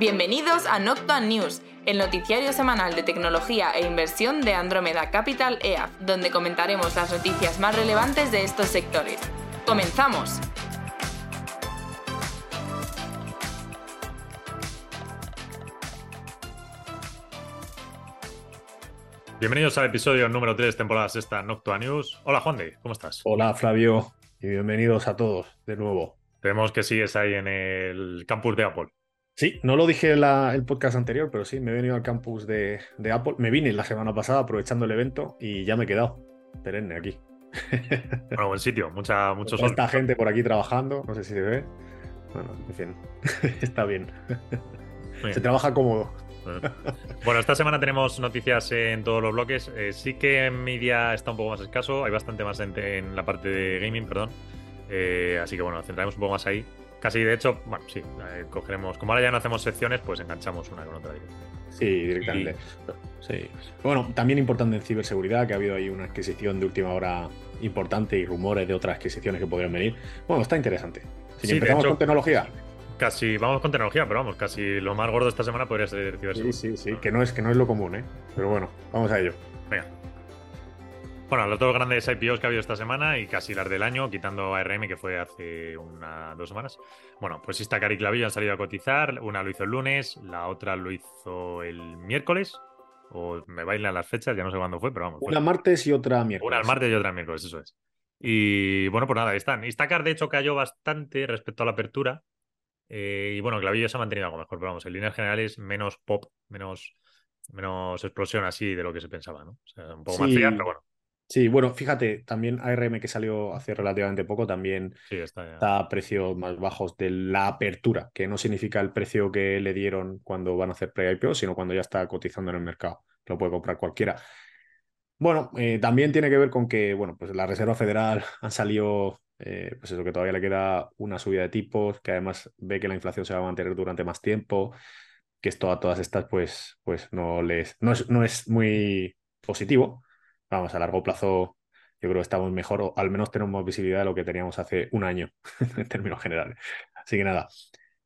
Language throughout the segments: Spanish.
Bienvenidos a Noctua News, el noticiario semanal de tecnología e inversión de Andromeda Capital EAF, donde comentaremos las noticias más relevantes de estos sectores. ¡Comenzamos! Bienvenidos al episodio número 3, temporada sexta, Noctua News. Hola Juan de, ¿cómo estás? Hola Flavio y bienvenidos a todos de nuevo. Vemos que sigues ahí en el campus de Apple. Sí, no lo dije en el podcast anterior, pero sí, me he venido al campus de, Apple. Me vine la semana pasada aprovechando el evento y ya me he quedado perenne aquí. Bueno, buen sitio, mucha, mucho sol. Esta gente por aquí trabajando, no sé si se ve. Bueno, en fin, está bien. Se trabaja cómodo. Bueno, esta semana tenemos noticias en todos los bloques. Eh, sí que Media está un poco más escaso, hay bastante más gente en la parte de gaming, perdón. Eh, así que bueno, centraremos un poco más ahí. Casi de hecho, bueno, sí, eh, cogeremos. Como ahora ya no hacemos secciones, pues enganchamos una con otra. Sí, directamente. Sí. Bueno, también importante en ciberseguridad, que ha habido ahí una adquisición de última hora importante y rumores de otras adquisiciones que podrían venir. Bueno, está interesante. Si empezamos con tecnología. Casi, vamos con tecnología, pero vamos, casi lo más gordo esta semana podría ser ciberseguridad. Sí, sí, sí, que no es, que no es lo común, ¿eh? Pero bueno, vamos a ello. Venga. Bueno, los dos grandes IPOs que ha habido esta semana y casi las del año, quitando ARM, que fue hace una dos semanas. Bueno, pues Instacar y Clavillo han salido a cotizar. Una lo hizo el lunes, la otra lo hizo el miércoles. O me bailan las fechas, ya no sé cuándo fue, pero vamos. Una martes y otra miércoles. Una el martes y otra miércoles, eso es. Y bueno, pues nada, ahí están. Instacar, de hecho, cayó bastante respecto a la apertura. Eh, y bueno, Clavillo se ha mantenido algo mejor, pero vamos, en líneas generales, menos pop, menos, menos explosión así de lo que se pensaba, ¿no? O sea, un poco más fría, pero bueno. Sí, bueno, fíjate, también ARM que salió hace relativamente poco también está, a precios más bajos de la apertura, que no significa el precio que le dieron cuando van a hacer pre-IPO, sino cuando ya está cotizando en el mercado. Lo puede comprar cualquiera. Bueno, eh, también tiene que ver con que, bueno, pues la Reserva Federal han salido eh, pues eso, que todavía le queda una subida de tipos, que además ve que la inflación se va a mantener durante más tiempo, que esto a todas estas, pues, pues no les, no es, no es muy positivo. Vamos, a largo plazo yo creo que estamos mejor, o al menos tenemos más visibilidad de lo que teníamos hace un año, en términos generales. Así que nada.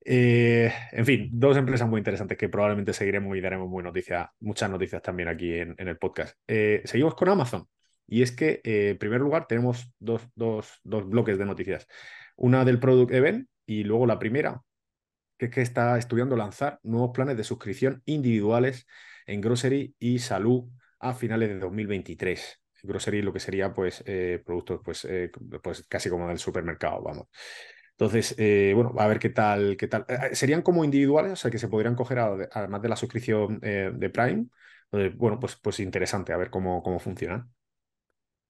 Eh, en fin, dos empresas muy interesantes que probablemente seguiremos y daremos muy noticias, muchas noticias también aquí en, el podcast. Eh, seguimos con Amazon. Y es que, eh, en primer lugar, tenemos dos, bloques de noticias. Una del Product Event y luego la primera, que es que está estudiando lanzar nuevos planes de suscripción individuales en Grocery y Salud a finales de 2023. Grocery lo que sería pues eh, productos pues, eh, pues casi como del supermercado, vamos. Entonces, bueno, a ver qué tal, qué tal. serían como individuales, o sea, que se podrían coger además de la suscripción de Prime. bueno, pues, pues interesante, a ver cómo, cómo funcionan.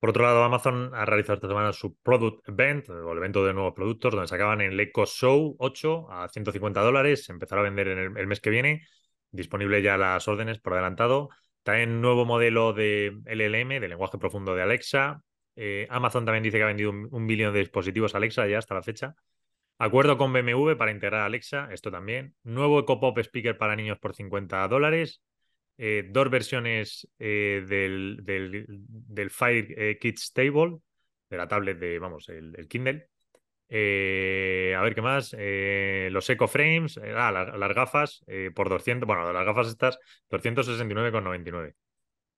Por otro lado, Amazon ha realizado esta semana su Product Event, o el evento de nuevos productos, donde sacaban el Echo Show 8 a 150 dólares. Empezará a vender en el, mes que viene. Disponible ya las órdenes por adelantado. También nuevo modelo de LLM, de lenguaje profundo de Alexa. Eh, Amazon también dice que ha vendido un, billón de dispositivos Alexa ya hasta la fecha. Acuerdo con BMW para integrar Alexa, esto también. Nuevo Eco Pop Speaker para niños por 50 dólares. Eh, dos versiones eh, del, del, Fire Kids Table, de la tablet de, vamos, el, Kindle. A ver qué más. los Eco Frames, ah, las, gafas por 200, bueno, las gafas estas, 269,99.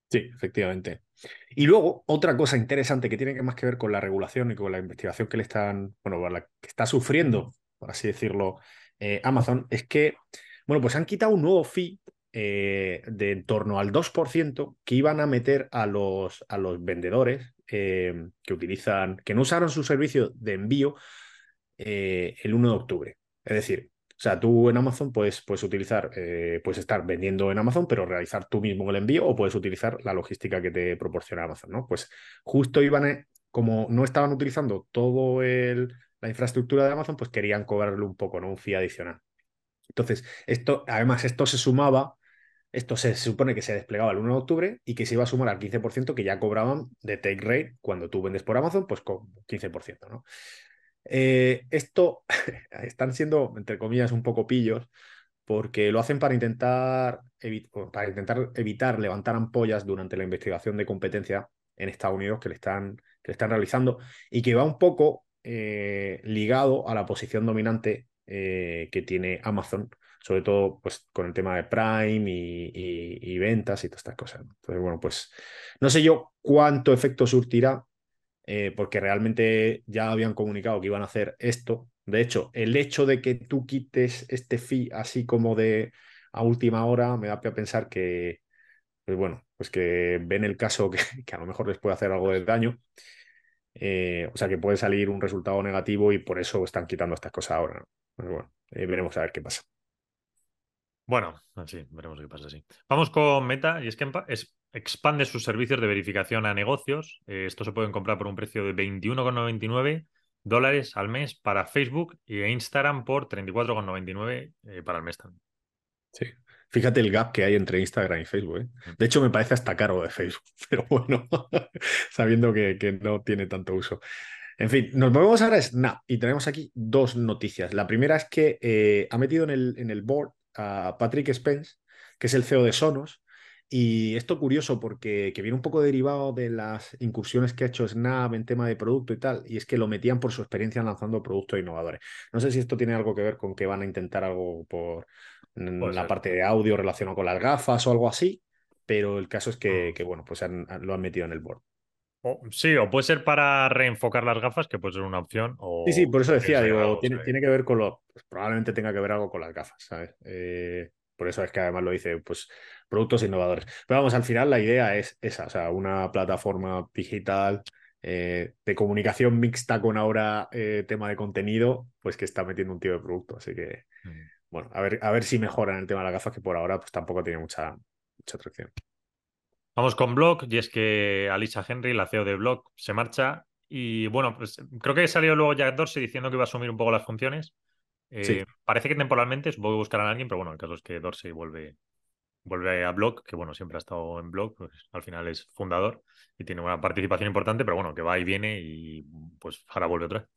Sí, efectivamente. Y luego, otra cosa interesante que tiene más que ver con la regulación y con la investigación que le están, bueno, la que está sufriendo, por así decirlo, Amazon, es que, bueno, pues han quitado un nuevo fee eh, de en torno al 2% que iban a meter a los, a los vendedores eh, que utilizan, que no usaron su servicio de envío eh, el 1 de octubre. Es decir, o sea, tú en Amazon puedes, puedes utilizar, puedes estar vendiendo en Amazon, pero realizar tú mismo el envío o puedes utilizar la logística que te proporciona Amazon, ¿no? Pues justo iban, como no estaban utilizando todo el, la infraestructura de Amazon, pues querían cobrarle un poco, ¿no? Un fee adicional. Entonces, esto, además, esto se sumaba esto se, supone que se desplegaba el 1 de octubre y que se iba a sumar al 15% que ya cobraban de take rate cuando tú vendes por Amazon, pues con 15%, ¿no? Eh, esto están siendo, entre comillas, un poco pillos porque lo hacen para intentar, para intentar evitar levantar ampollas durante la investigación de competencia en Estados Unidos que le están, que le están realizando y que va un poco eh, ligado a la posición dominante eh, que tiene Amazon sobre todo pues, con el tema de Prime y, ventas y todas estas cosas. Entonces, bueno, pues no sé yo cuánto efecto surtirá, eh, porque realmente ya habían comunicado que iban a hacer esto. De hecho, el hecho de que tú quites este fee así como de a última hora me da a pensar que, pues bueno, pues que ven el caso que, a lo mejor les puede hacer algo de daño. Eh, o sea que puede salir un resultado negativo y por eso están quitando estas cosas ahora. Pues bueno, eh, veremos a ver qué pasa. Bueno, sí, veremos qué pasa, sí. Vamos con Meta, y es que expande sus servicios de verificación a negocios. Eh, esto se pueden comprar por un precio de 21,99 dólares al mes para Facebook y Instagram por 34,99 eh, para el mes también. Sí, fíjate el gap que hay entre Instagram y Facebook. ¿eh? De hecho, me parece hasta caro de Facebook, pero bueno, sabiendo que, que no tiene tanto uso. En fin, nos movemos ahora a Snap y tenemos aquí dos noticias. La primera es que ha metido en el, en el board a Patrick Spence, que es el CEO de Sonos. Y esto curioso porque que viene un poco derivado de las incursiones que ha hecho Snap en tema de producto y tal, y es que lo metían por su experiencia lanzando productos innovadores. No sé si esto tiene algo que ver con que van a intentar algo por la parte de audio relacionado con las gafas o algo así, pero el caso es que, mm. bueno, pues lo han metido en el board. Sí, o puede ser para reenfocar las gafas, que puede ser una opción. sí, sí, por eso decía, digo, tiene, tiene, que ver con lo, pues probablemente tenga que ver algo con las gafas, ¿sabes? Eh, por eso es que además lo dice, pues, productos innovadores. Pero vamos, al final la idea es esa, o sea, una plataforma digital eh, de comunicación mixta con ahora eh, tema de contenido, pues que está metiendo un tío de producto. Así que, mm. bueno, a ver, a ver si mejoran el tema de las gafas, que por ahora pues tampoco tiene mucha, mucha atracción. Vamos con Blog, y es que Alicia Henry, la CEO de Blog, se marcha. Y bueno, pues creo que salió luego Jack Dorsey diciendo que iba a asumir un poco las funciones. Eh, parece que temporalmente supongo que buscarán a alguien, pero bueno, el caso es que Dorsey vuelve, vuelve a Blog, que bueno, siempre ha estado en Blog, pues al final es fundador y tiene una participación importante, pero bueno, que va y viene y pues ahora vuelve otra vez.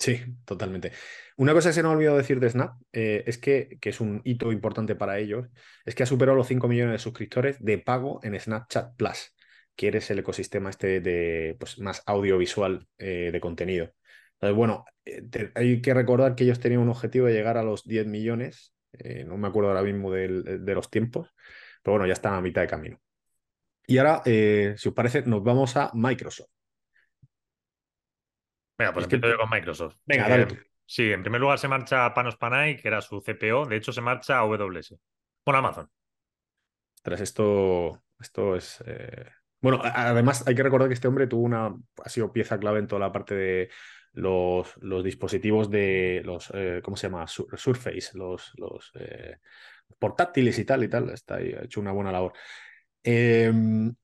Sí, totalmente. Una cosa que se nos ha olvidado decir de Snap eh, es que, que, es un hito importante para ellos, es que ha superado los 5 millones de suscriptores de pago en Snapchat Plus, que es el ecosistema este de pues, más audiovisual eh, de contenido. Entonces, bueno, eh, hay que recordar que ellos tenían un objetivo de llegar a los 10 millones, no me acuerdo ahora mismo de, los tiempos, pero bueno, ya están a mitad de camino. Y ahora, si os parece, nos vamos a Microsoft. Venga, pues empiezo yo con Microsoft. Venga, dale Sí, en primer lugar se marcha Panos Panay, que era su CPO. De hecho, se marcha a AWS. Con Amazon. Tras esto, esto es. Bueno, además hay que recordar que este hombre tuvo una. ha sido pieza clave en toda la parte de los, los dispositivos de los, eh, ¿cómo se llama? Surface, los, los eh, portátiles y tal y tal. Está ahí, ha hecho una buena labor. Em,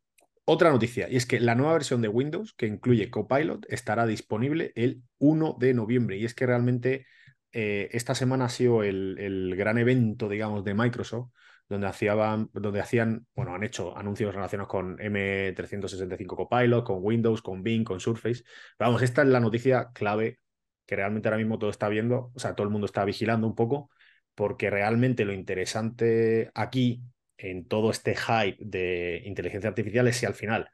otra noticia, y es que la nueva versión de Windows, que incluye Copilot, estará disponible el 1 de noviembre. Y es que realmente eh, esta semana ha sido el, el, gran evento, digamos, de Microsoft, donde, hacían, donde hacían, bueno, han hecho anuncios relacionados con M365 Copilot, con Windows, con Bing, con Surface. vamos, esta es la noticia clave que realmente ahora mismo todo está viendo, o sea, todo el mundo está vigilando un poco, porque realmente lo interesante aquí en todo este hype de inteligencia artificial es si al final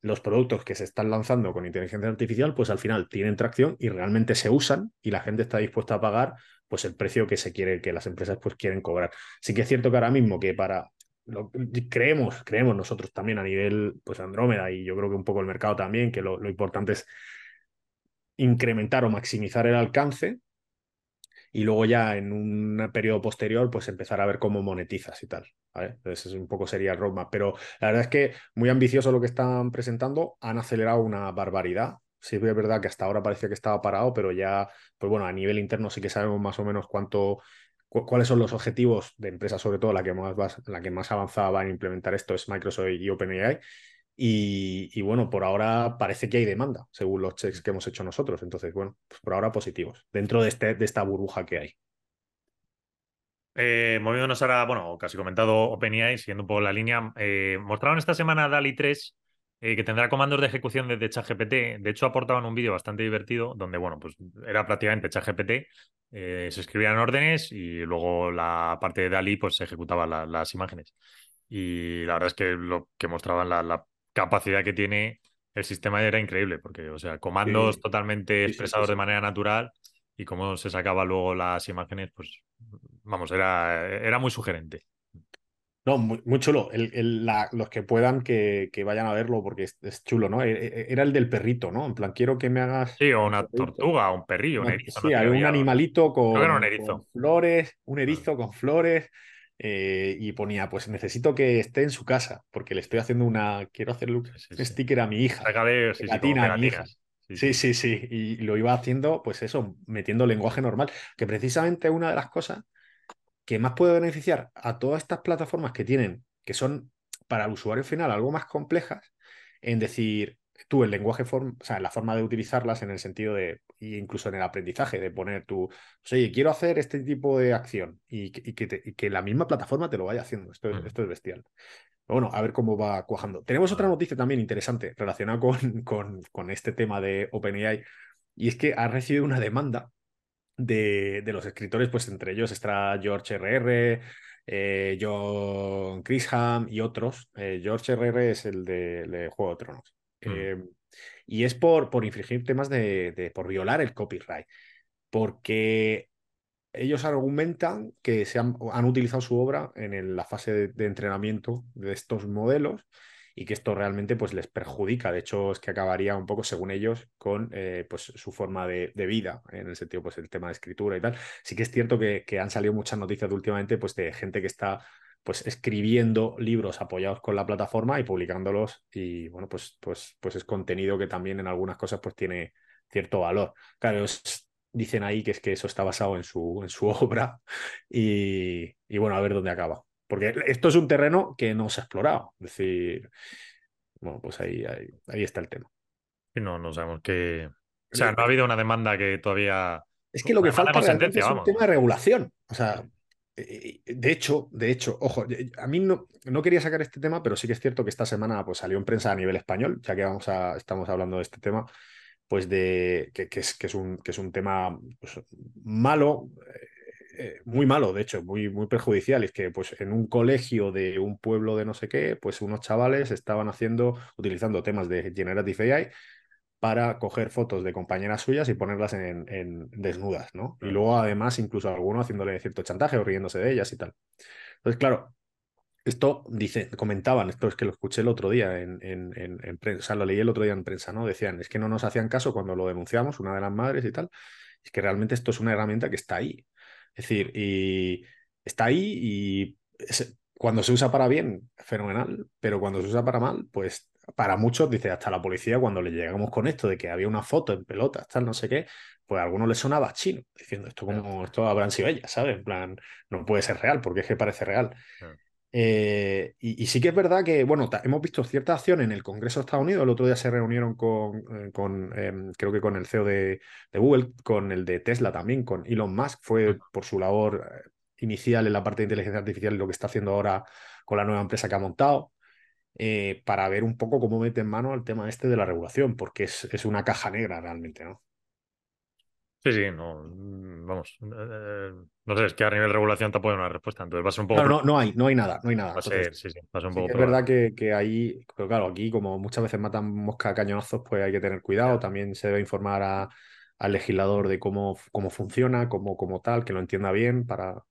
los productos que se están lanzando con inteligencia artificial, pues al final tienen tracción y realmente se usan y la gente está dispuesta a pagar pues el precio que se quiere, que las empresas pues quieren cobrar. Sí que es cierto que ahora mismo que para lo, creemos, creemos nosotros también a nivel pues Andrómeda y yo creo que un poco el mercado también, que lo, importante es incrementar o maximizar el alcance y luego ya en un periodo posterior pues empezar a ver cómo monetizas y tal. Entonces un poco sería el roadmap, pero la verdad es que muy ambicioso lo que están presentando, han acelerado una barbaridad Sí, es verdad que hasta ahora parecía que estaba parado, pero ya, pues bueno, a nivel interno sí que sabemos más o menos cuánto, cuáles son los objetivos de empresas, sobre todo la que más, la que más avanzada va a implementar esto es Microsoft y OpenAI. Y, bueno, por ahora parece que hay demanda, según los checks que hemos hecho nosotros. Entonces, bueno, pues por ahora positivos, dentro de, este, de esta burbuja que hay. Eh, moviéndonos ahora, bueno, casi comentado OpenAI, siguiendo un poco la línea, eh, mostraron esta semana DALI 3 eh, que tendrá comandos de ejecución desde ChatGPT. De hecho, aportaban un vídeo bastante divertido donde, bueno, pues era prácticamente ChatGPT, eh, se escribían órdenes y luego la parte de DALI pues se ejecutaba las imágenes. Y la verdad es que lo que mostraban la, capacidad que tiene el sistema era increíble, porque, o sea, comandos totalmente expresados de manera natural y cómo se sacaba luego las imágenes, pues vamos, era, era muy sugerente. No, muy, chulo. los que puedan que, vayan a verlo porque es, chulo, ¿no? E, e, era el del perrito, ¿no? En plan, quiero que me hagas. Sí, o una tortuga, un perrillo, un erizo. Sí, hay un animalito con, flores, un erizo con flores. Eh, y ponía, pues necesito que esté en su casa, porque le estoy haciendo una. Quiero hacerle un sticker a mi hija. sí, a mi hija. Sí, sí, sí. Y lo iba haciendo, pues eso, metiendo lenguaje normal. Que precisamente una de las cosas que más puede beneficiar a todas estas plataformas que tienen, que son para el usuario final algo más complejas, en decir, tú el lenguaje, o sea, la forma de utilizarlas en el sentido de, incluso en el aprendizaje, de poner tu, oye, quiero hacer este tipo de acción y, que, la misma plataforma te lo vaya haciendo. Esto, esto es bestial. Bueno, a ver cómo va cuajando. Tenemos otra noticia también interesante relacionada con, con, con este tema de OpenAI, y es que ha recibido una demanda de, los escritores, pues entre ellos está George R.R., eh, John Crisham y otros. Eh, George R.R. es el de, Juego de Tronos. Mm. Eh, y es por, por infringir temas de, por violar el copyright. Porque ellos argumentan que se han, utilizado su obra en la fase de, entrenamiento de estos modelos y que esto realmente pues, les perjudica. De hecho, es que acabaría un poco, según ellos, con eh, pues, su forma de, vida, en el sentido, pues el tema de escritura y tal. Sí que es cierto que, han salido muchas noticias últimamente pues, de gente que está pues escribiendo libros apoyados con la plataforma y publicándolos y bueno pues pues pues es contenido que también en algunas cosas pues tiene cierto valor claro dicen ahí que es que eso está basado en su en su obra y, y bueno a ver dónde acaba porque esto es un terreno que no se ha explorado. Es decir, bueno, pues ahí, ahí, está el tema. No, no sabemos que. O sea, no ha habido una demanda que todavía. Es que lo que falta es un tema de regulación. O sea, de hecho, de hecho, ojo, a mí no, no, quería sacar este tema, pero sí que es cierto que esta semana pues, salió en prensa a nivel español, ya que vamos a, estamos hablando de este tema, pues de que, es, que es, un, que es un tema pues, malo, eh, eh, muy malo, de hecho, muy, muy perjudicial. es que pues en un colegio de un pueblo de no sé qué, pues unos chavales estaban haciendo, utilizando temas de Generative AI para coger fotos de compañeras suyas y ponerlas en, desnudas, ¿no? Y luego además incluso algunos haciéndole cierto chantaje o riéndose de ellas y tal. Entonces, claro, esto dice, comentaban, esto es que lo escuché el otro día en, en, prensa, o sea, lo leí el otro día en prensa, ¿no? Decían, es que no nos hacían caso cuando lo denunciamos, una de las madres y tal. Es que realmente esto es una herramienta que está ahí. Es decir, y está ahí y cuando se usa para bien, fenomenal, pero cuando se usa para mal, pues para muchos, dice, hasta la policía, cuando le llegamos con esto de que había una foto en pelotas, tal, no sé qué, pues a algunos les sonaba chino, diciendo esto como esto habrán sido ellas, ¿sabes? En plan, no puede ser real, porque es que parece real. Eh, y, sí que es verdad que, bueno, hemos visto cierta acción en el Congreso de Estados Unidos. El otro día se reunieron con, eh, con em, creo que con el CEO de, Google, con el de Tesla también, con Elon Musk. Fue por su labor eh, inicial en la parte de inteligencia artificial y lo que está haciendo ahora con la nueva empresa que ha montado, para ver un poco cómo mete en mano el tema este de la regulación, porque es, es una caja negra realmente, ¿no? Sí, sí, no, mm, vamos, eh, eh, no sé, es que a nivel de regulación tampoco hay una respuesta, entonces va a ser un poco... no, no hay, no hay nada, no hay nada. sí, sí, va a ser un poco... es verdad que, que, ahí, pero claro, aquí como muchas veces matan mosca a cañonazos, pues hay que tener cuidado, también se debe informar al legislador de cómo, cómo funciona, cómo, como tal, que lo entienda bien para...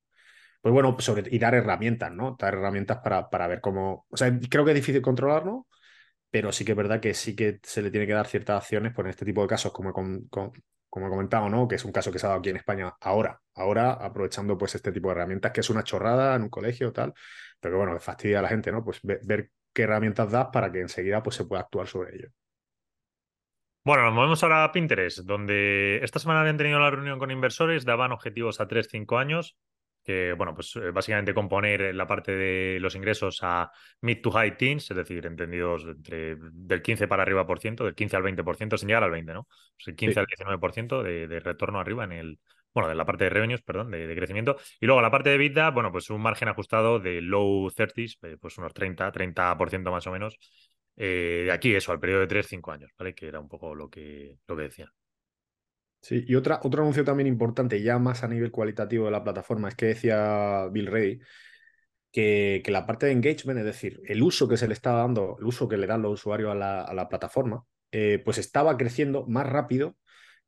Pues bueno, sobre, y dar herramientas, ¿no? Dar herramientas para, para ver cómo... O sea, creo que es difícil controlarlo, pero sí que es verdad que sí que se le tiene que dar ciertas acciones por este tipo de casos, como con, como he comentado, ¿no? Que es un caso que se ha dado aquí en España ahora, ahora aprovechando pues este tipo de herramientas, que es una chorrada en un colegio tal, pero que bueno, fastidia a la gente, ¿no? Pues ver, qué herramientas das para que enseguida pues se pueda actuar sobre ello. Bueno, nos movemos ahora a Pinterest, donde esta semana habían tenido la reunión con inversores, daban objetivos a 3-5 años que, bueno, pues eh, básicamente componer la parte de los ingresos a mid to high teens, es decir, entendidos entre del 15 para arriba por ciento, del 15 al 20%, sin llegar al 20, ¿no? Pues el 15 al 19% de, de, retorno arriba en el, bueno, de la parte de revenues, perdón, de, crecimiento. Y luego la parte de EBITDA, bueno, pues un margen ajustado de low 30s, eh, pues unos 30, 30% más o menos. Eh, de aquí eso, al periodo de 3-5 años, ¿vale? Que era un poco lo que, lo que decía. Sí, y otra, otro anuncio también importante, ya más a nivel cualitativo de la plataforma, es que decía Bill Ray que, que, la parte de engagement, es decir, el uso que se le está dando, el uso que le dan los usuarios a la, plataforma, eh, pues estaba creciendo más rápido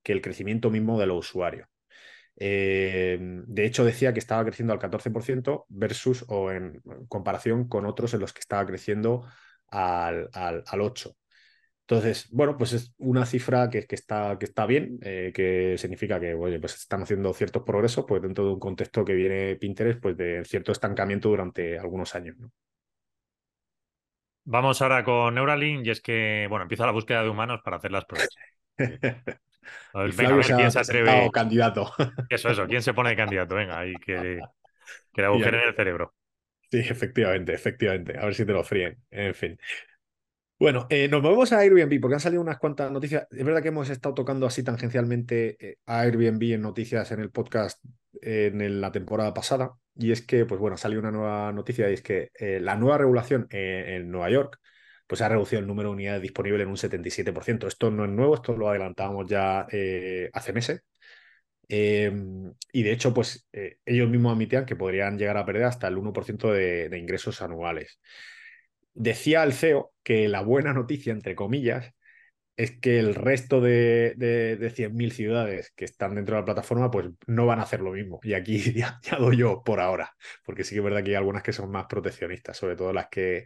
que el crecimiento mismo de los usuarios. Eh, de hecho, decía que estaba creciendo al 14% versus o en comparación con otros en los que estaba creciendo al, al, 8%. Entonces, bueno, pues es una cifra que, que, está, que está bien, eh, que significa que oye, pues están haciendo ciertos progresos pues dentro de un contexto que viene Pinterest pues de cierto estancamiento durante algunos años. Vamos ahora con Neuralink y es que, bueno, empieza la búsqueda de humanos para hacer las pruebas. Ver, venga, a ver quién se atreve. candidato. Eso, eso, ¿quién se pone de candidato? Venga, ahí que, que le agujeren el cerebro. Sí, efectivamente, efectivamente. A ver si te lo fríen. En fin. Bueno, eh, nos movemos a Airbnb porque han salido unas cuantas noticias. Es verdad que hemos estado tocando así tangencialmente eh, a Airbnb en noticias en el podcast en la temporada pasada. Y es que, pues bueno, salió una nueva noticia y es que eh, la nueva regulación en Nueva York pues ha reducido el número de unidades disponibles en un 77%. Esto no es nuevo, esto lo adelantábamos ya eh, hace meses. Em, y de hecho, pues eh, ellos mismos admitían que podrían llegar a perder hasta el 1% de, ingresos anuales. Decía el CEO que la buena noticia, entre comillas, es que el resto de, de, de 100.000 ciudades que están dentro de la plataforma, pues no van a hacer lo mismo. Y aquí ya, ya, doy yo por ahora, porque sí que es verdad que hay algunas que son más proteccionistas, sobre todo las que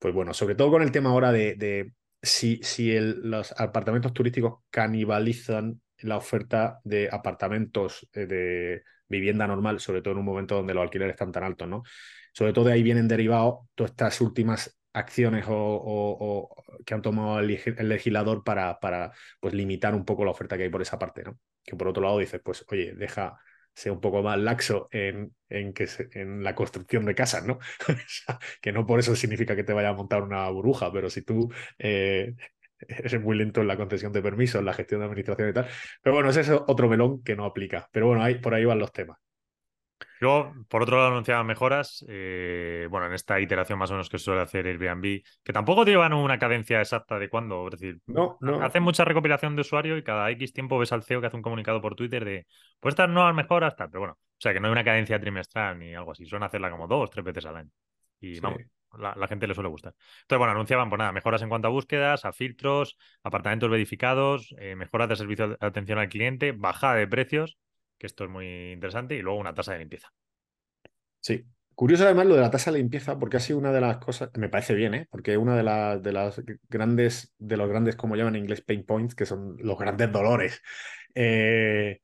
pues bueno, sobre todo con el tema ahora de, si, si los apartamentos turísticos canibalizan la oferta de apartamentos eh, de vivienda normal, sobre todo en un momento donde los alquileres están tan altos, ¿no? Sobre todo de ahí vienen derivados todas estas últimas acciones o, que han tomado el, legislador para, pues, limitar un poco la oferta que hay por esa parte, ¿no? Que por otro lado dices, pues, oye, deja, sea un poco más laxo en, en, que en la construcción de casas, ¿no? que no por eso significa que te vaya a montar una burbuja, pero si tú eh, eres muy lento en la concesión de permisos, en la gestión de administración y tal. Pero bueno, ese es otro melón que no aplica. Pero bueno, ahí, por ahí van los temas. Luego, por otro lado, anunciaban mejoras, eh, bueno, en esta iteración más o menos que suele hacer Airbnb, que tampoco llevan una cadencia exacta de cuándo, es decir, no, no. hacen mucha recopilación de usuario y cada X tiempo ves al CEO que hace un comunicado por Twitter de, pues estas nuevas mejoras, tal, pero bueno, o sea, que no hay una cadencia trimestral ni algo así, suelen hacerla como dos, tres veces al año. Y vamos, la, gente le suele gustar. Entonces, bueno, anunciaban, pues nada, mejoras en cuanto a búsquedas, a filtros, apartamentos verificados, eh, mejoras de servicio de atención al cliente, bajada de precios, que esto es muy interesante, y luego una tasa de limpieza. Sí. Curioso además lo de la tasa de limpieza, porque ha sido una de las cosas, me parece bien, ¿eh? porque una de, las de las grandes, de los grandes, como llaman en inglés, pain points, que son los grandes dolores, eh,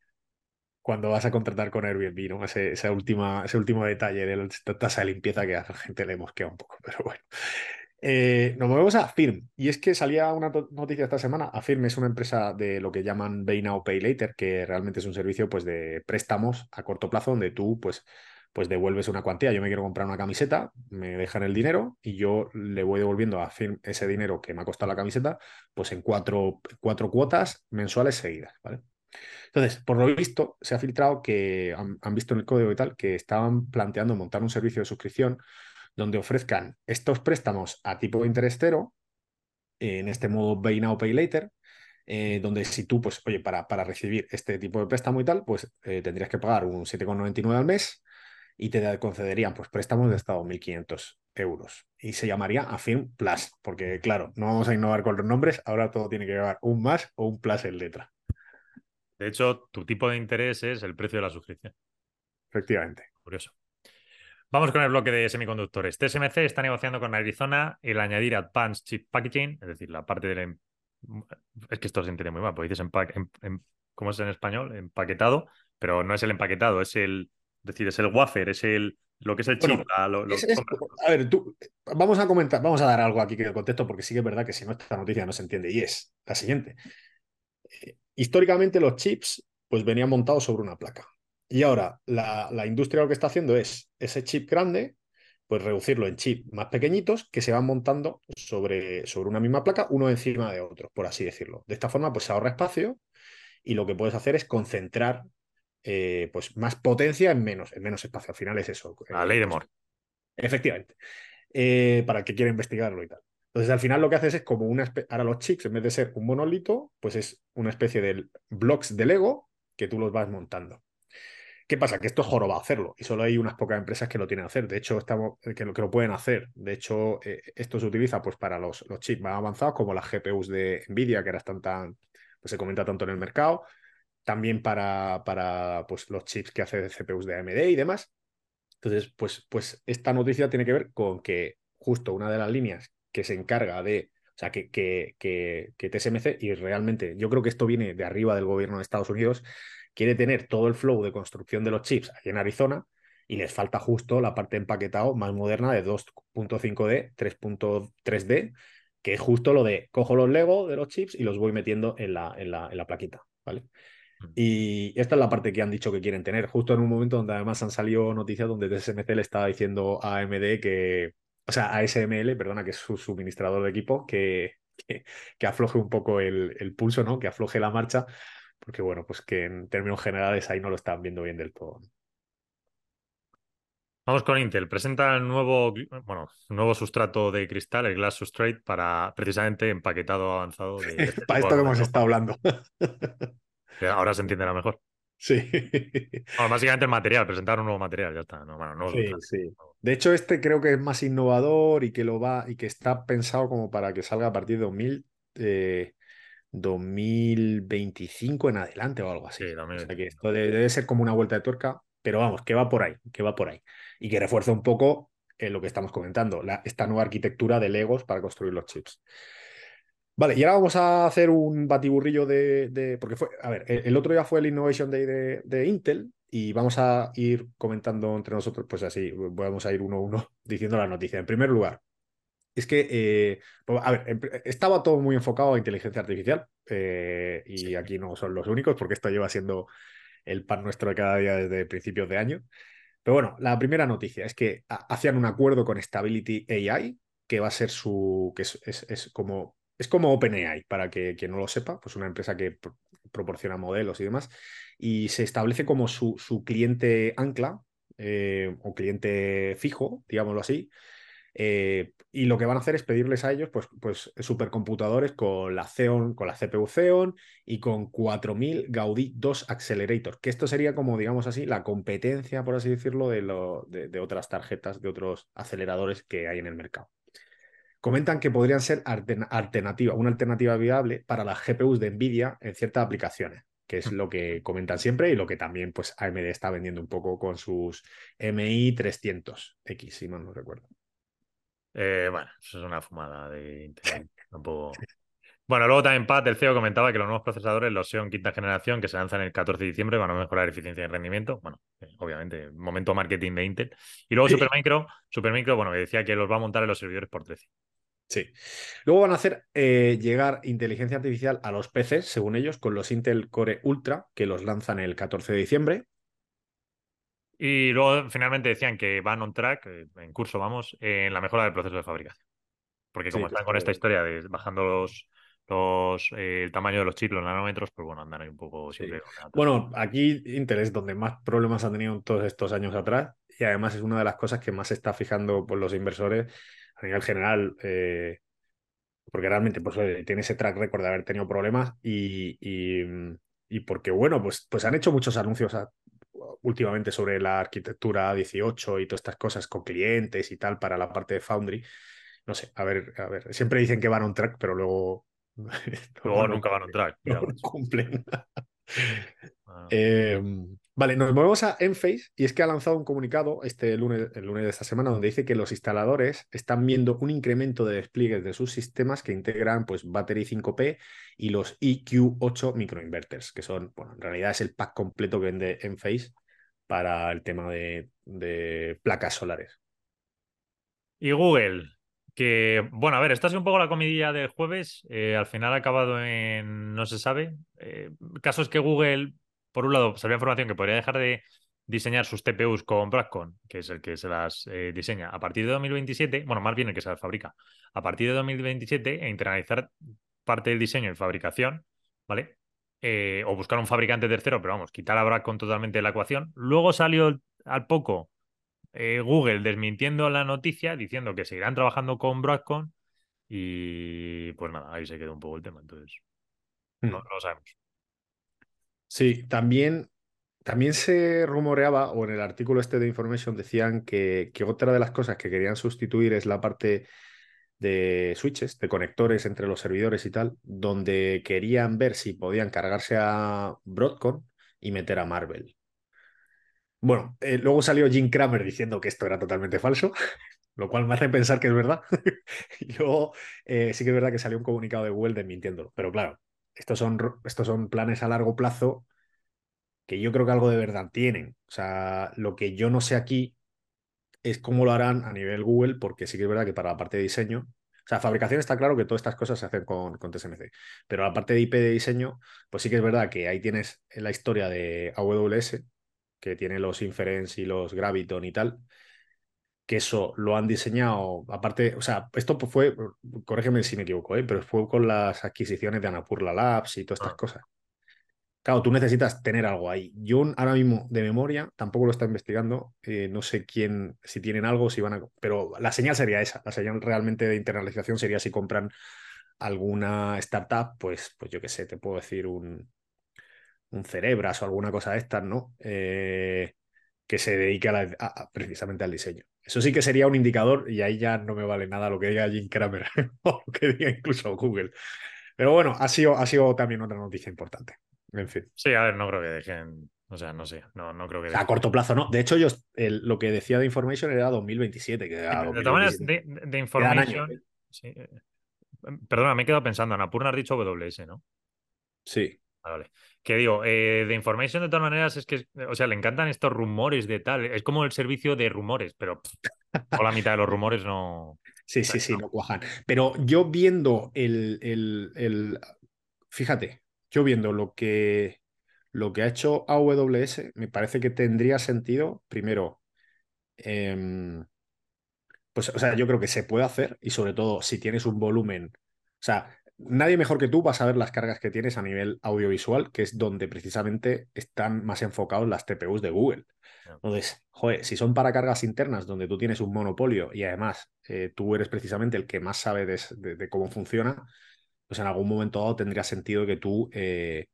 cuando vas a contratar con Airbnb, ¿no? Ese, esa última, ese último detalle de la tasa de limpieza que a la gente le mosquea un poco, pero bueno. Eh, nos movemos a Firm, y es que salía una noticia esta semana. Firm es una empresa de lo que llaman Pay Now, Pay Later, que realmente es un servicio pues, de préstamos a corto plazo donde tú pues, pues devuelves una cuantía. Yo me quiero comprar una camiseta, me dejan el dinero y yo le voy devolviendo a Firm ese dinero que me ha costado la camiseta, pues en cuatro, cuatro cuotas mensuales seguidas, ¿vale? Entonces, por lo visto, se ha filtrado que han, han, visto en el código y tal que estaban planteando montar un servicio de suscripción donde ofrezcan estos préstamos a tipo de interés cero, en este modo Pay Now, Pay Later, eh, donde si tú, pues, oye, para, para recibir este tipo de préstamo y tal, pues eh, tendrías que pagar un 7,99 al mes y te concederían pues préstamos de hasta 2.500 euros. Y se llamaría Affirm Plus, porque claro, no vamos a innovar con los nombres, ahora todo tiene que llevar un más o un plus en letra. De hecho, tu tipo de interés es el precio de la suscripción. Efectivamente. Curioso. Vamos con el bloque de semiconductores. TSMC está negociando con Arizona el añadir Advanced Chip Packaging, es decir, la parte del... Em-, es que esto se entiende muy mal, porque dices en... ¿cómo es en español? Empaquetado, pero no es el empaquetado, es el... Es decir, es el wafer, es el... Lo que es el chip. a ver, tú, vamos a comentar, vamos a dar algo aquí que el contexto, porque sí que es verdad que si no esta noticia no se entiende, y es la siguiente. Eh, históricamente los chips pues venían montados sobre una placa. Y ahora la, industria lo que está haciendo es ese chip grande, pues reducirlo en chips más pequeñitos que se van montando sobre, sobre una misma placa, uno encima de otro, por así decirlo. De esta forma, pues se ahorra espacio y lo que puedes hacer es concentrar eh, pues más potencia en menos, en menos espacio. Al final es eso. La ley de Moore. Efectivamente. Eh, para el que quiera investigarlo y tal. Entonces, al final lo que haces es como una especie. Ahora los chips, en vez de ser un monolito, pues es una especie de blocks de Lego que tú los vas montando. ¿Qué pasa? Que esto es jorobado hacerlo y solo hay unas pocas empresas que lo tienen que hacer. De hecho, estamos, que, lo, que lo pueden hacer. De hecho, eh, esto se utiliza pues, para los, los, chips más avanzados, como las GPUs de Nvidia, que ahora están tan, pues se comenta tanto en el mercado. también para, para pues, los chips que hace CPUs de AMD y demás. Entonces, pues, pues esta noticia tiene que ver con que justo una de las líneas que se encarga de, o sea, que, que, que, que TSMC, y realmente yo creo que esto viene de arriba del gobierno de Estados Unidos, quiere tener todo el flow de construcción de los chips aquí en Arizona y les falta justo la parte empaquetado más moderna de 2.5D, 3.3D, que es justo lo de cojo los Lego de los chips y los voy metiendo en la, en la, en la plaquita, ¿vale? Mm. Y esta es la parte que han dicho que quieren tener, justo en un momento donde además han salido noticias donde TSMC le estaba diciendo a AMD que, o sea, a SML, perdona, que es su suministrador de equipo, que, que, afloje un poco el, el, pulso, ¿no? Que afloje la marcha, porque bueno, pues que en términos generales ahí no lo están viendo bien del todo. Vamos con Intel. Presenta el nuevo, bueno, nuevo sustrato de cristal, el Glass Substrate, para precisamente empaquetado avanzado. De este para esto que hemos estado hablando. Ahora se entienderá mejor. Sí. básicamente el material, presentar un nuevo material, ya está. sí, sí. De hecho, este creo que es más innovador y que lo va y que está pensado como para que salga a partir de 2000, 2025 eh, en adelante o algo así. Sí, o sea que esto debe ser como una vuelta de tuerca pero vamos, que va por ahí, que va por ahí. Y que refuerza un poco eh, lo que estamos comentando, la, esta nueva arquitectura de Legos para construir los chips. Vale, y ahora vamos a hacer un batiburrillo de, porque fue, a ver, el, otro día fue el Innovation Day de, Intel y vamos a ir comentando entre nosotros, pues así, vamos a ir uno a uno diciendo la noticia. En primer lugar, es que, eh, pues, a ver, estaba todo muy enfocado a inteligencia artificial eh, y aquí no son los únicos porque esto lleva siendo el pan nuestro de cada día desde principios de año. Pero bueno, la primera noticia es que hacían un acuerdo con Stability AI, que va a ser su. que es, como. Es como OpenAI, para que quien no lo sepa, pues una empresa que proporciona modelos y demás, y se establece como su, su cliente ancla eh, o cliente fijo, digámoslo así, eh, y lo que van a hacer es pedirles a ellos pues, pues supercomputadores con la Xeon, con la CPU Xeon y con 4000 Gaudí 2 Accelerator, que esto sería como, digamos así, la competencia, por así decirlo, de, lo, de, otras tarjetas, de otros aceleradores que hay en el mercado. Comentan que podrían ser alternativa, una alternativa viable para las GPUs de Nvidia en ciertas aplicaciones que es lo que comentan siempre y lo que también pues AMD está vendiendo un poco con sus MI 300X, si mal no recuerdo. Eh, bueno, eso es una fumada de Bueno, luego también Pat, el CEO, comentaba que los nuevos procesadores, los Xeon quinta generación, que se lanzan el 14 de diciembre, van a mejorar eficiencia y rendimiento. Bueno, eh, obviamente, momento marketing de Intel. Y luego Supermicro, Supermicro, bueno, que decía que los va a montar en los servidores por 13. Sí. Luego van a hacer eh, llegar inteligencia artificial a los PCs, según ellos, con los Intel Core Ultra, que los lanzan el 14 de diciembre. Y luego finalmente decían que van on track, eh, en curso vamos, en la mejora del proceso de fabricación. Porque como están con esta historia de bajando los, los eh, el tamaño de los chips, los nanómetros, pues bueno, andan ahí un poco siempre. Bueno, aquí Intel es donde más problemas han tenido todos estos años atrás y además es una de las cosas que más se está fijando por los inversores a nivel general. Eh, porque realmente pues, tiene ese track record de haber tenido problemas y, y, porque, bueno, pues, pues han hecho muchos anuncios a, últimamente sobre la arquitectura 18 y todas estas cosas con clientes y tal para la parte de Foundry. No sé, a ver, a ver, siempre dicen que van on track, pero luego... luego nunca van on track. No cumplen. Ah. Em, vale, nos movemos a Enphase y es que ha lanzado un comunicado este lunes, el lunes de esta semana donde dice que los instaladores están viendo un incremento de despliegues de sus sistemas que integran pues Battery 5P y los EQ8 microinverters, que son, bueno, en realidad es el pack completo que vende Enphase para el tema de, placas solares. Y Google, que, bueno, a ver, esta es un poco la comidilla del jueves. Eh, al final ha acabado en no se sabe. Eh, caso es que Google, por un lado, salió información que podría dejar de diseñar sus TPUs con Broadcom, que es el que se las eh, diseña a partir de 2027, bueno, más bien el que se las fabrica, a partir de 2027 e internalizar parte del diseño y fabricación, ¿vale? Eh, o buscar un fabricante tercero, pero vamos, quitar a Broadcom totalmente de la ecuación. Luego salió al poco eh, Google desmintiendo la noticia, diciendo que seguirán trabajando con Broadcom y pues nada, ahí se quedó un poco el tema, entonces hmm. no, lo sabemos. Sí, también, también se rumoreaba, o en el artículo este de Information decían que, otra de las cosas que querían sustituir es la parte de switches, de conectores entre los servidores y tal, donde querían ver si podían cargarse a Broadcom y meter a Marvel. Bueno, eh, luego salió Jim Cramer diciendo que esto era totalmente falso, lo cual me hace pensar que es verdad. Yo eh, sí que es verdad que salió un comunicado de Google desmintiéndolo, pero claro, estos son, estos son planes a largo plazo que yo creo que algo de verdad tienen. O sea, lo que yo no sé aquí es cómo lo harán a nivel Google, porque sí que es verdad que para la parte de diseño, o sea, fabricación está claro que todas estas cosas se hacen con, con TSMC, pero la parte de IP de diseño, pues sí que es verdad que ahí tienes la historia de AWS, que tiene los Inference y los Graviton y tal, que eso lo han diseñado, aparte, o sea, esto fue, corrígeme si me equivoco, ¿eh? pero fue con las adquisiciones de Anapurla Labs y todas estas ah. cosas. Claro, tú necesitas tener algo ahí. Yo ahora mismo de memoria tampoco lo está investigando. Eh, no sé quién, si tienen algo, si van a. Pero la señal sería esa. La señal realmente de internalización sería si compran alguna startup, pues, pues yo qué sé, te puedo decir un, un Cerebras o alguna cosa de estas, ¿no? Eh, que se dedique a precisamente al diseño. Eso sí que sería un indicador y ahí ya no me vale nada lo que diga Jim Kramer o lo que diga incluso Google. Pero bueno, ha sido, ha sido también otra noticia importante. En fin. Sí, a ver, no creo que dejen. O sea, no sé, no, no creo que. A corto plazo, no. De hecho, yo lo que decía de Information era 2027. Que de todas maneras, de, Information. ¿eh? Eh, perdona, me he quedado pensando. Anapurna has dicho WS, ¿no? Sí. Ah, vale. Que digo, eh, de Information de todas maneras es que, o sea, le encantan estos rumores de tal. Es como el servicio de rumores, pero o la mitad de los rumores no. Sí, sí, sí, no cuajan. Pero yo viendo el, el, el, Fíjate, yo viendo lo que, lo que ha hecho AWS, me parece que tendría sentido, primero, em, pues, o sea, yo creo que se puede hacer y sobre todo si tienes un volumen, o sea, nadie mejor que tú va a saber las cargas que tienes a nivel audiovisual, que es donde precisamente están más enfocados las TPUs de Google. Entonces, joder, si son para cargas internas donde tú tienes un monopolio y además eh, tú eres precisamente el que más sabe de, cómo funciona, pues en algún momento dado tendría sentido que tú eh,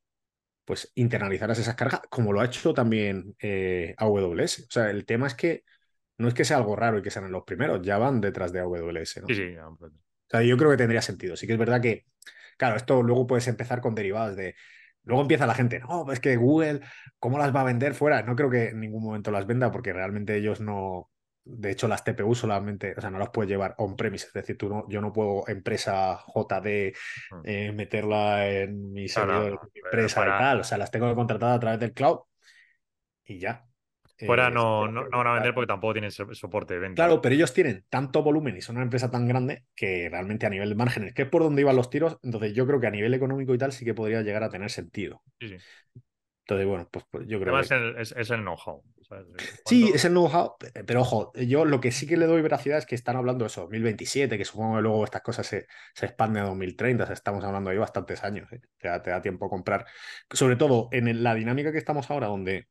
pues internalizaras esas cargas, como lo ha hecho también eh, AWS. O sea, el tema es que no es que sea algo raro y que sean los primeros, ya van detrás de AWS. ¿no? Sí, sí. O sea, yo creo que tendría sentido. Sí que es verdad que, claro, esto luego puedes empezar con derivadas de. Luego empieza la gente, no, es que Google, ¿cómo las va a vender fuera? No creo que en ningún momento las venda porque realmente ellos no, de hecho, las TPU solamente, o sea, no las puedes llevar on-premise. Es decir, tú no, yo no puedo, empresa JD, eh, meterla en mi servidor, empresa y tal. O sea, las tengo contratadas a través del cloud y ya. Fuera eh, no, no, van a vender porque tampoco tienen soporte de venta. Claro, pero ellos tienen tanto volumen y son una empresa tan grande que realmente a nivel de márgenes, que es por donde iban los tiros, entonces yo creo que a nivel económico y tal sí que podría llegar a tener sentido. Sí, sí. Entonces, bueno, pues, pues yo creo que... es, es el know-how. Sí, es el know-how, pero ojo, yo lo que sí que le doy veracidad es que están hablando de eso, 2027, que supongo que luego estas cosas se, se expanden a 2030, o sea, estamos hablando ahí bastantes años, ¿eh? te, da, tiempo a comprar. Sobre todo en la dinámica que estamos ahora, donde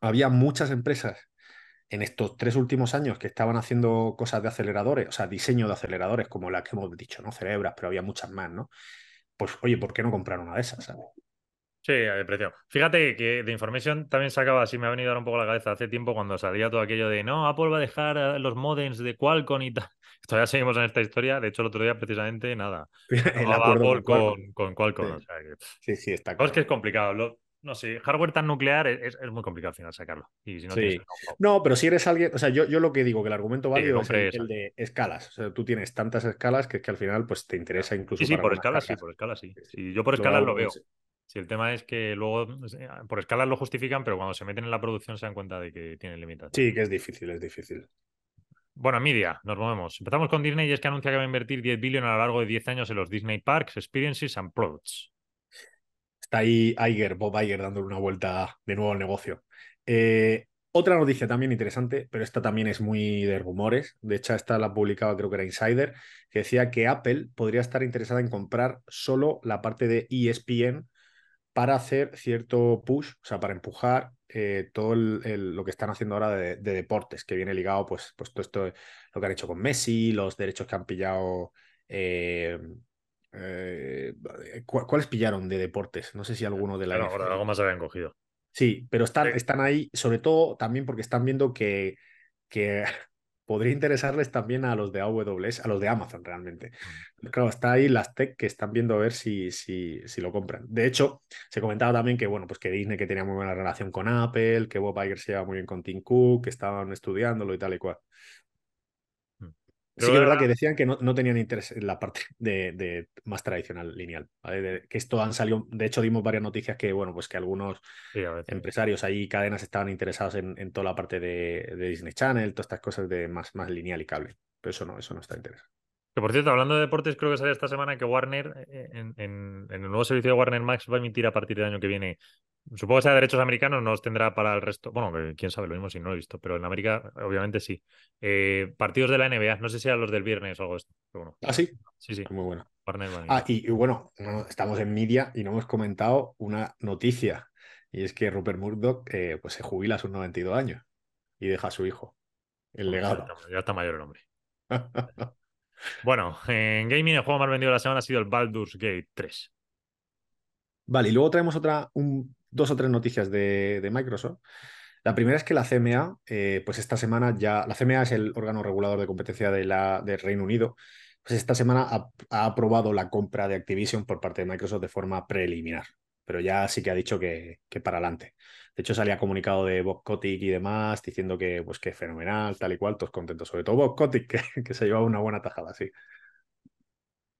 había muchas empresas en estos tres últimos años que estaban haciendo cosas de aceleradores, o sea, diseño de aceleradores, como la que hemos dicho, ¿no? Cerebras, pero había muchas más, ¿no? Pues, oye, ¿por qué no comprar una de esas? ¿sabes? Sí, de precio. Fíjate que de Information también sacaba, así me ha venido ahora un poco a la cabeza hace tiempo cuando salía todo aquello de no, Apple va a dejar los modems de Qualcomm y tal. Todavía seguimos en esta historia. De hecho, el otro día precisamente nada. Apple con, con, Qualcomm. Sí. sí, está claro. Es que es complicado. No sé, hardware tan nuclear es, muy complicado al final sacarlo. Y si no, sí. no, pero si eres alguien, o sea, yo, yo lo que digo, que el argumento válido es el, de escalas. O sea, tú tienes tantas escalas que es que al final pues te interesa incluso. Sí, sí, por escalas, sí, por escalas, sí. yo por escalas lo veo. Si el tema es que luego, por escalas lo justifican, pero cuando se meten en la producción se dan cuenta de que tienen limitaciones. Sí, que es difícil, es difícil. Bueno, media, nos movemos. Empezamos con Disney y es que anuncia que va a invertir 10 billones a lo largo de 10 años en los Disney Parks, Experiences and Products. Está ahí Iger, Bob Iger, dándole una vuelta de nuevo al negocio. Eh, otra noticia también interesante, pero esta también es muy de rumores. De hecho, esta la publicaba, creo que era Insider, que decía que Apple podría estar interesada en comprar solo la parte de ESPN para hacer cierto push, o sea, para empujar eh, todo lo que están haciendo ahora de, deportes, que viene ligado, pues, pues todo esto, lo que han hecho con Messi, los derechos que han pillado. Eh, eh, ¿Cuáles pillaron de deportes? No sé si alguno de la. ahora algo más habían cogido. Sí, pero están, están ahí, sobre todo también porque están viendo que, que podría interesarles también a los de AWS, a los de Amazon realmente. Mm. Claro, está ahí las tech que están viendo a ver si, si, si, lo compran. De hecho, se comentaba también que, bueno, pues que Disney que tenía muy buena relación con Apple, que Bob Iger se lleva muy bien con Tim Cook, que estaban estudiándolo y tal y cual. Sí que es verdad que decían que no, tenían interés en la parte de, más tradicional lineal. que esto han salido, de hecho dimos varias noticias que, bueno, pues que algunos empresarios ahí, cadenas estaban interesados en, toda la parte de, Disney Channel, todas estas cosas de más, más lineal y cable. Pero eso no, eso no está interesado. Que por cierto, hablando de deportes, creo que sale esta semana que Warner, eh, en, en, el nuevo servicio de Warner Max, va a emitir a partir del año que viene Supongo que sea de derechos americanos, no los tendrá para el resto. Bueno, quién sabe, lo mismo si no lo he visto, pero en América, obviamente sí. Eh, partidos de la NBA, no sé si eran los del viernes o algo esto. Bueno. Ah, sí. Sí, sí. Muy bueno. ah, y, bueno, estamos en media y no hemos comentado una noticia. Y es que Rupert Murdoch eh, pues se jubila a sus 92 años y deja a su hijo. El legado. Ya está, mayor el hombre. bueno, en gaming el juego más vendido de la semana ha sido el Baldur's Gate 3. Vale, y luego traemos otra, un, dos o tres noticias de, Microsoft. La primera es que la CMA, eh, pues esta semana ya, la CMA es el órgano regulador de competencia de la, del Reino Unido, pues esta semana ha, aprobado la compra de Activision por parte de Microsoft de forma preliminar, pero ya sí que ha dicho que, para adelante. De hecho, salía comunicado de Bob Kotick y demás diciendo que, pues, que fenomenal, tal y cual, todos contentos, sobre todo Bob que, que se llevaba una buena tajada, sí.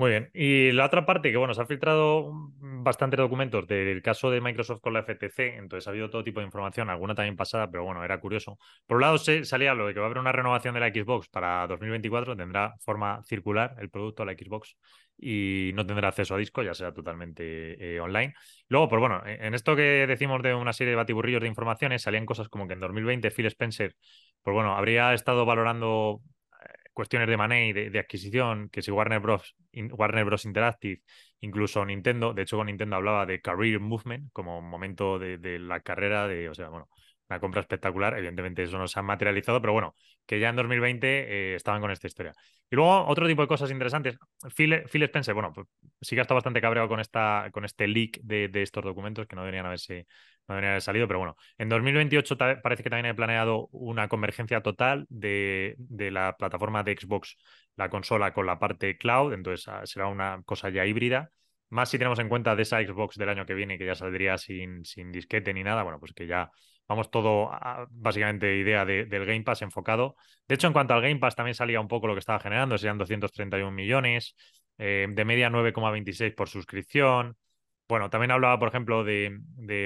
Muy bien. Y la otra parte, que bueno, se ha filtrado bastantes documentos del caso de Microsoft con la FTC, entonces ha habido todo tipo de información, alguna también pasada, pero bueno, era curioso. Por un lado se, salía lo de que va a haber una renovación de la Xbox para 2024, tendrá forma circular el producto de la Xbox y no tendrá acceso a disco, ya sea totalmente eh, online. Luego, pues bueno, en esto que decimos de una serie de batiburrillos de informaciones, salían cosas como que en 2020 Phil Spencer, pues bueno, habría estado valorando cuestiones de money, de, de, adquisición, que si Warner Bros. Warner Bros. Interactive, incluso Nintendo, de hecho con Nintendo hablaba de career movement como momento de, de la carrera, de, o sea, bueno, una compra espectacular. Evidentemente eso no se ha materializado, pero bueno, que ya en 2020 eh, estaban con esta historia. Y luego otro tipo de cosas interesantes. Phil, Phil Spencer, bueno, pues sí que ha estado bastante cabreado con, esta, con este leak de, de estos documentos que no deberían haberse no debería haber salido, pero bueno, en 2028 parece que también hay planeado una convergencia total de, de, la plataforma de Xbox, la consola con la parte cloud, entonces ah, será una cosa ya híbrida. Más si tenemos en cuenta de esa Xbox del año que viene, que ya saldría sin, sin disquete ni nada, bueno, pues que ya vamos todo, a, básicamente, idea del Game Pass enfocado. De hecho, en cuanto al Game Pass, también salía un poco lo que estaba generando, serían 231 millones, eh, de media 9,26 por suscripción. Bueno, también hablaba, por ejemplo, de,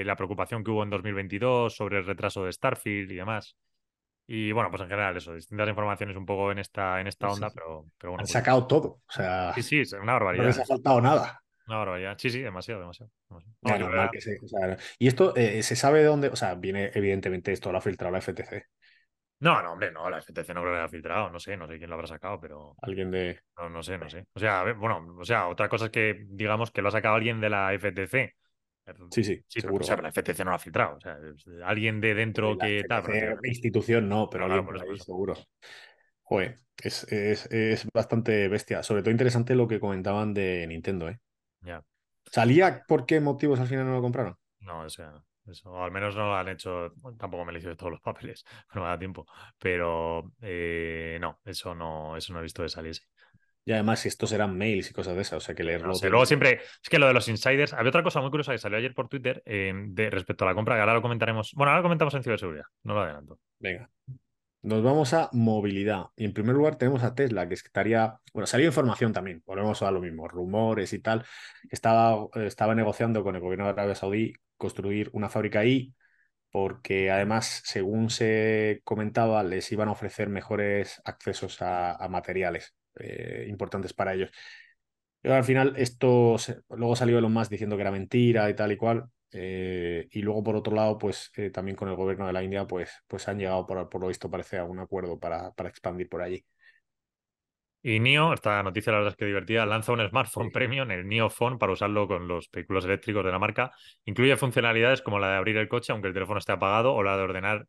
la preocupación que hubo en 2022 sobre el retraso de Starfield y demás. Y bueno, pues en general, eso, distintas informaciones un poco en esta, en esta onda, pero, pero bueno. Han pues sacado todo. O sea, sí, sí, es una barbaridad. No les ha faltado nada. Una barbaridad. Sí, sí, demasiado, demasiado. y esto eh, se sabe de dónde, o sea, viene evidentemente esto lo ha filtrado la FTC. No, no, hombre, no, la FTC no creo que haya filtrado, no sé, no sé quién lo habrá sacado, pero. Alguien de. No, no sé, no sé. O sea, bueno, o sea, otra cosa es que digamos que lo ha sacado alguien de la FTC. Sí, sí, seguro. o sea, la FTC no lo ha filtrado. O sea, alguien de dentro que tal. institución no, pero alguien por ahí, seguro. Joder, es, es, es, bastante bestia. Sobre todo interesante lo que comentaban de Nintendo, ¿eh? Ya. ¿Salía por qué motivos al final no lo compraron? No, o sea, eso, al menos no lo han hecho, tampoco me he leído todos los papeles, no me da tiempo, pero eh, no, eso no, eso no he visto de salirse. Y además, si estos eran mails y cosas de esas, o sea que leerlo. luego siempre, es que lo de los insiders, había otra cosa muy curiosa que salió ayer por Twitter eh, de, respecto a la compra, que ahora lo comentaremos. Bueno, ahora lo comentamos en ciberseguridad, no lo adelanto. Venga. Nos vamos a movilidad. Y en primer lugar tenemos a Tesla, que estaría, bueno, salió información también, volvemos a lo mismo, rumores y tal, estaba, estaba negociando con el gobierno de Arabia Saudí construir una fábrica ahí, porque además, según se comentaba, les iban a ofrecer mejores accesos a, materiales eh, importantes para ellos. Pero al final, esto luego salió lo más diciendo que era mentira y tal y cual. Eh, y luego, por otro lado, pues eh, también con el gobierno de la India, pues, pues han llegado, por, por lo visto, parece a un acuerdo para, para expandir por allí. Y NIO, esta noticia la verdad es que divertida, lanza un smartphone premium, el NIO Phone, para usarlo con los vehículos eléctricos de la marca. Incluye funcionalidades como la de abrir el coche aunque el teléfono esté apagado o la de ordenar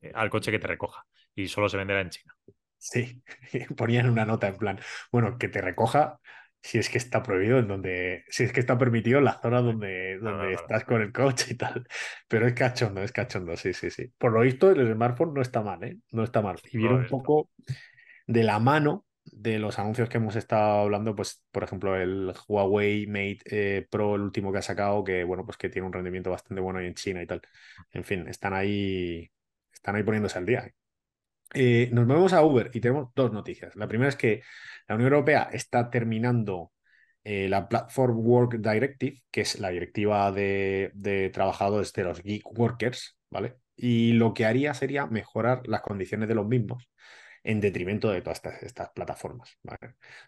eh, al coche que te recoja. Y solo se venderá en China. Sí, ponían una nota en plan, bueno, que te recoja si es que está prohibido en donde, si es que está permitido en la zona donde, donde estás con el coche y tal. Pero es cachondo, es cachondo, sí, sí, sí. Por lo visto, el smartphone no está mal, ¿eh? No está mal. Y viene un poco, de la mano de los anuncios que hemos estado hablando, pues por ejemplo el Huawei Mate eh, Pro, el último que ha sacado, que bueno, pues que tiene un rendimiento bastante bueno ahí en China y tal. En fin, están ahí, están ahí poniéndose al día. Eh, nos movemos a Uber y tenemos dos noticias. La primera es que la Unión Europea está terminando eh, la Platform Work Directive, que es la directiva de, trabajadores de los geek workers, ¿vale? Y lo que haría sería mejorar las condiciones de los mismos en detrimento de todas estas, plataformas.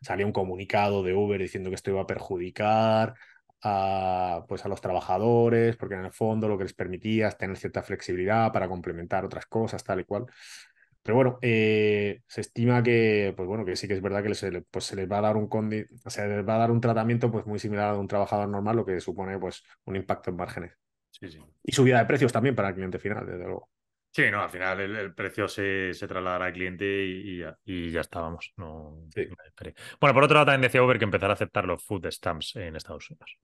Salió un comunicado de Uber diciendo que esto iba a perjudicar a, pues a los trabajadores, porque en el fondo lo que les permitía es tener cierta flexibilidad para complementar otras cosas, tal y cual. Pero bueno, eh, se estima que, pues bueno, que sí que es verdad que se, pues se les va a dar un se les va a dar un tratamiento pues muy similar a un trabajador normal, lo que supone pues un impacto en márgenes. Sí, sí. Y subida de precios también para el cliente final, desde luego. Sí, no, al final el, precio se, se, trasladará al cliente y, ya, y ya estábamos. No, bueno, por otro lado, también decía Uber que empezará a aceptar los food stamps en Estados Unidos.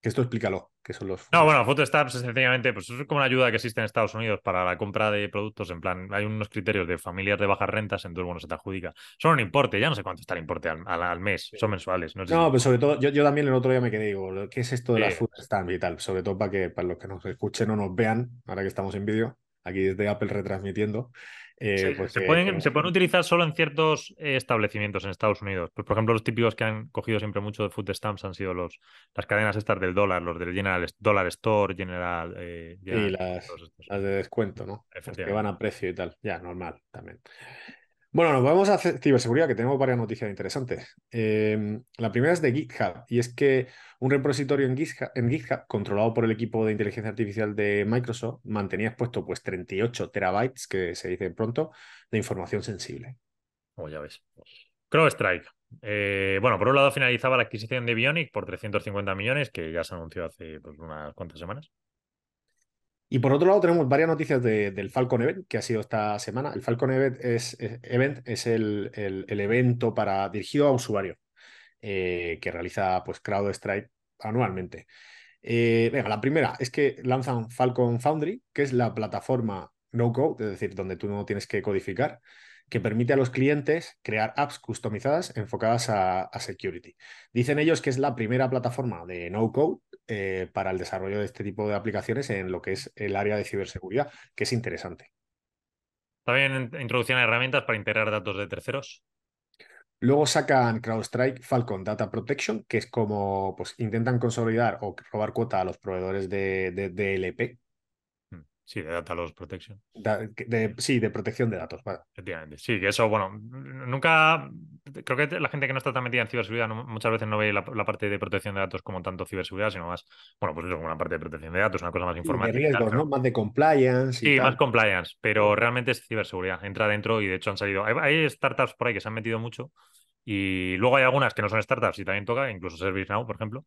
Que esto explícalo, que son los. No, bueno, food stamps es sencillamente, pues es como una ayuda que existe en Estados Unidos para la compra de productos. En plan, hay unos criterios de familias de bajas rentas, entonces, bueno, se te adjudica. Son un importe, ya no sé cuánto está el importe al, al, mes, son mensuales. No, no pero sobre todo, yo, yo, también el otro día me quedé, digo, ¿qué es esto de las food stamps y tal? Sobre todo para que para los que nos escuchen o nos vean, ahora que estamos en vídeo aquí desde Apple retransmitiendo. Eh, pues se, pueden, se, pueden, utilizar solo en ciertos eh, establecimientos en Estados Unidos. Pues, por ejemplo, los típicos que han cogido siempre mucho de food stamps han sido los, las cadenas estas del dólar, los del General Dollar Store, General. Eh, y las, las, de descuento, ¿no? que van a precio y tal. Ya, normal también. Bueno, nos vamos a ciberseguridad, que tenemos varias noticias interesantes. Em, la primera es de GitHub, y es que un repositorio en GitHub, controlado por el equipo de inteligencia artificial de Microsoft, mantenía expuesto pues 38 terabytes, que se dice pronto, de información sensible. Como ya ves. CrowdStrike. Eh, bueno, por un lado finalizaba la adquisición de Bionic por 350 millones, que ya se anunció hace pues, unas cuantas semanas. Y por otro lado tenemos varias noticias del Falcon Event que ha sido esta semana. El Falcon Event es, event es el, evento para, dirigido a usuarios eh, que realiza pues, CrowdStrike anualmente. Eh, venga, la primera es que lanzan Falcon Foundry, que es la plataforma no code, es decir, donde tú no tienes que codificar, que permite a los clientes crear apps customizadas enfocadas a, security. Dicen ellos que es la primera plataforma de no code eh, para el desarrollo de este tipo de aplicaciones en lo que es el área de ciberseguridad, que es interesante. También introducción herramientas para integrar datos de terceros. Luego sacan CrowdStrike Falcon Data Protection, que es como pues, intentan consolidar o robar cuota a los proveedores de, de DLP, Sí, de Data Loss Protection. sí, de protección de datos. Efectivamente. Sí, que eso, bueno, nunca. Creo que la gente que no está tan metida en ciberseguridad muchas veces no ve la, parte de protección de datos como tanto ciberseguridad, sino más, bueno, pues eso, como una parte de protección de datos, una cosa más informática. De riesgos, ¿no? Más de compliance. sí, más compliance, pero realmente es ciberseguridad. Entra dentro y de hecho han salido. Hay, startups por ahí que se han metido mucho y luego hay algunas que no son startups y también toca, incluso ServiceNow, por ejemplo,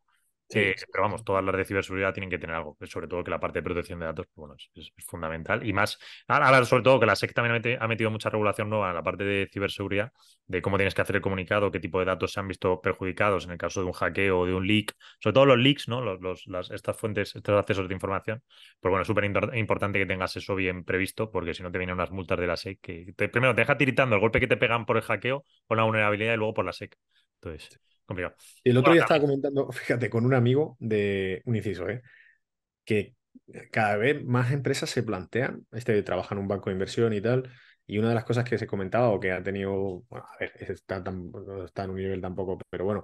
pero vamos, todas las de ciberseguridad tienen que tener algo, sobre todo que la parte de protección de datos, pues, bueno, es, fundamental. Y más, ahora sobre todo que la SEC también ha metido mucha regulación nueva en la parte de ciberseguridad, de cómo tienes que hacer el comunicado, qué tipo de datos se han visto perjudicados en el caso de un hackeo o de un leak, sobre todo los leaks, ¿no? Los, las, estas fuentes, estos accesos de información. Pues bueno, es súper importante que tengas eso bien previsto, porque si no te vienen unas multas de la SEC que primero te deja tiritando el golpe que te pegan por el hackeo, por la vulnerabilidad y luego por la SEC. Entonces. Complicado. El otro día estaba comentando, fíjate, con un amigo de un inciso, ¿eh? que cada vez más empresas se plantean, este trabaja en un banco de inversión y tal, y una de las cosas que se comentaba o que ha tenido, bueno, a ver, está no está en un nivel tampoco, pero bueno,